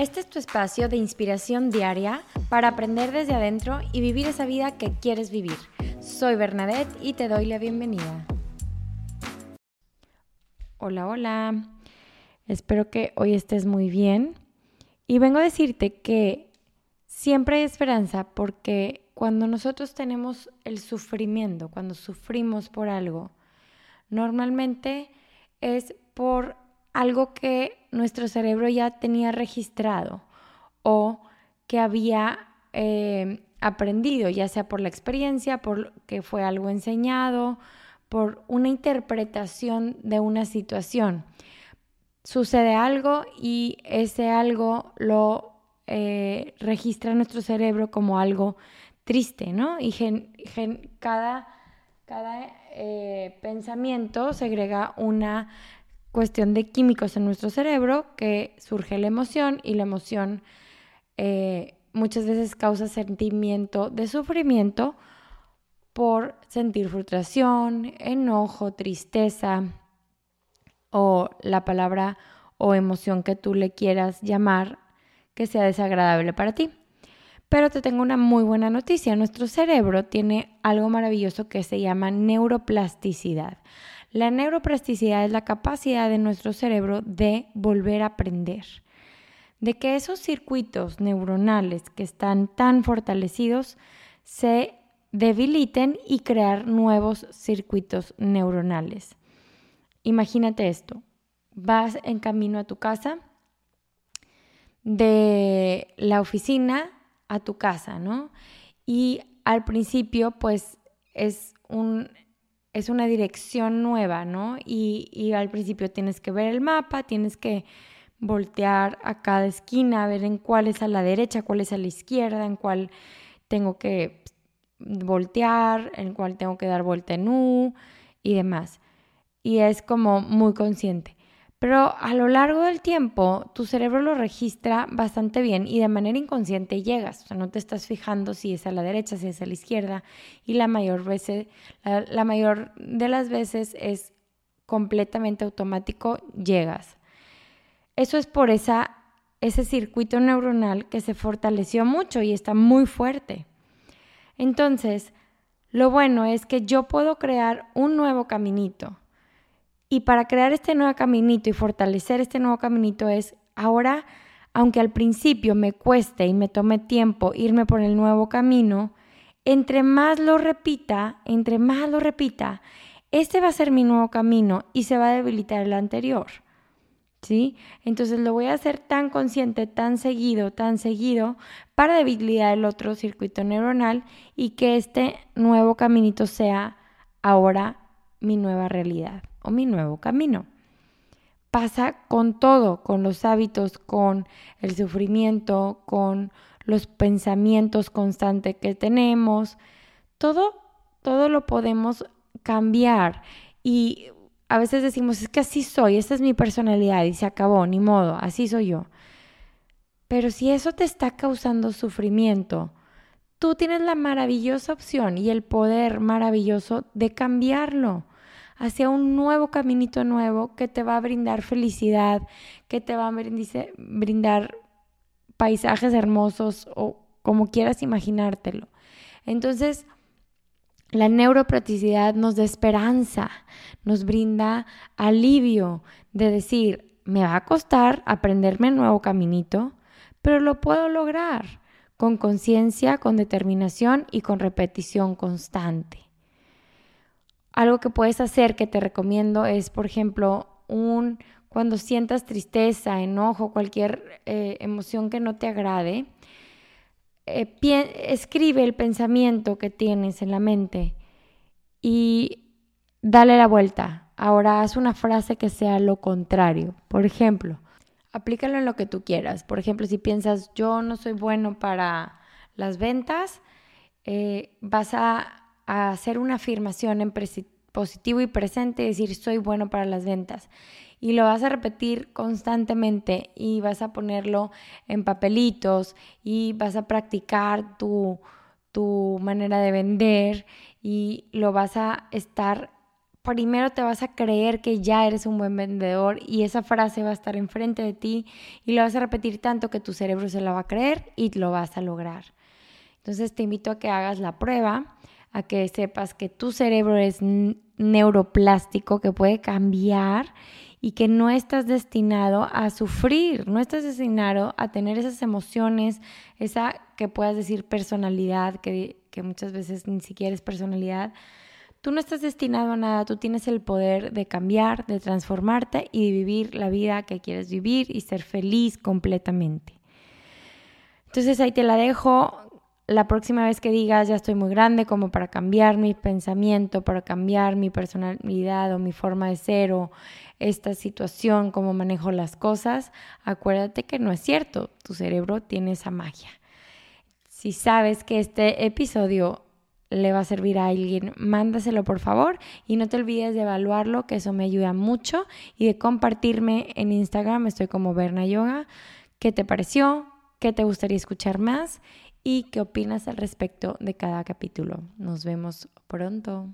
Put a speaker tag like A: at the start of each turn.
A: Este es tu espacio de inspiración diaria para aprender desde adentro y vivir esa vida que quieres vivir. Soy Bernadette y te doy la bienvenida. Hola, hola. Espero que hoy estés muy bien. Y vengo a decirte que siempre hay esperanza porque cuando nosotros tenemos el sufrimiento, cuando sufrimos por algo, normalmente es por algo que nuestro cerebro ya tenía registrado o que había eh, aprendido, ya sea por la experiencia, por que fue algo enseñado, por una interpretación de una situación. Sucede algo y ese algo lo eh, registra nuestro cerebro como algo triste, ¿no? Y cada, cada eh, pensamiento segrega una cuestión de químicos en nuestro cerebro que surge la emoción y la emoción eh, muchas veces causa sentimiento de sufrimiento por sentir frustración, enojo, tristeza o la palabra o emoción que tú le quieras llamar que sea desagradable para ti. Pero te tengo una muy buena noticia. Nuestro cerebro tiene algo maravilloso que se llama neuroplasticidad. La neuroplasticidad es la capacidad de nuestro cerebro de volver a aprender, de que esos circuitos neuronales que están tan fortalecidos se debiliten y crear nuevos circuitos neuronales. Imagínate esto, vas en camino a tu casa, de la oficina a tu casa, ¿no? Y al principio, pues es un es una dirección nueva, ¿no? Y, al principio tienes que ver el mapa, tienes que voltear a cada esquina, ver en cuál es a la derecha, cuál es a la izquierda, en cuál tengo que voltear, en cuál tengo que dar vuelta en U y demás. Y es como muy consciente. Pero a lo largo del tiempo, tu cerebro lo registra bastante bien y de manera inconsciente llegas. O sea, no te estás fijando si es a la derecha, si es a la izquierda. Y la mayor, veces, la, mayor de las veces es completamente automático, llegas. Eso es por ese circuito neuronal que se fortaleció mucho y está muy fuerte. Entonces, lo bueno es que yo puedo crear un nuevo caminito y para crear este nuevo caminito y fortalecer este nuevo caminito es ahora, aunque al principio me cueste y me tome tiempo irme por el nuevo camino, entre más lo repita, entre más lo repita, este va a ser mi nuevo camino y se va a debilitar el anterior. ¿Sí? Entonces lo voy a hacer tan consciente, tan seguido, tan seguido para debilitar el otro circuito neuronal y que este nuevo caminito sea ahora mi nueva realidad o mi nuevo camino. Pasa con todo, con los hábitos, con el sufrimiento, con los pensamientos constantes que tenemos. Todo, todo lo podemos cambiar. Y a veces decimos, es que así soy, esta es mi personalidad y se acabó, ni modo, así soy yo. Pero si eso te está causando sufrimiento, tú tienes la maravillosa opción y el poder maravilloso de cambiarlo hacia un nuevo caminito nuevo que te va a brindar felicidad, que te va a brindar paisajes hermosos o como quieras imaginártelo. Entonces, la neuropracticidad nos da esperanza, nos brinda alivio de decir, me va a costar aprenderme un nuevo caminito, pero lo puedo lograr con conciencia, con determinación y con repetición constante. Algo que puedes hacer que te recomiendo es, por ejemplo, un cuando sientas tristeza, enojo, cualquier eh, emoción que no te agrade, eh, escribe el pensamiento que tienes en la mente y dale la vuelta. Ahora haz una frase que sea lo contrario. Por ejemplo, aplícalo en lo que tú quieras. Por ejemplo, si piensas yo no soy bueno para las ventas, eh, vas hacer una afirmación en positivo y presente y decir soy bueno para las ventas. Y lo vas a repetir constantemente y vas a ponerlo en papelitos y vas a practicar tu, tu manera de vender y lo vas a estar primero te vas a creer que ya eres un buen vendedor y esa frase va a estar enfrente de ti y lo vas a repetir tanto que tu cerebro se la va a creer y lo vas a lograr. Entonces te invito a que hagas la prueba, a que sepas que tu cerebro es neuroplástico, que puede cambiar y que no estás destinado a sufrir, no estás destinado a tener esas emociones, esa que puedas decir personalidad, que, que muchas veces ni siquiera es personalidad, Tú no estás destinado a nada, tú tienes el poder de cambiar, de transformarte y de vivir la vida que quieres vivir y ser feliz completamente. Entonces ahí te la dejo. La próxima vez que digas ya estoy muy grande como para cambiar mi pensamiento, para cambiar mi personalidad o mi forma de ser o esta situación, cómo manejo las cosas, acuérdate que no es cierto. Tu cerebro tiene esa magia. Si sabes que este episodio le va a servir a alguien, mándaselo por favor y no te olvides de evaluarlo, que eso me ayuda mucho y de compartirme en Instagram, estoy como Berna Yoga, qué te pareció, qué te gustaría escuchar más y qué opinas al respecto de cada capítulo. Nos vemos pronto.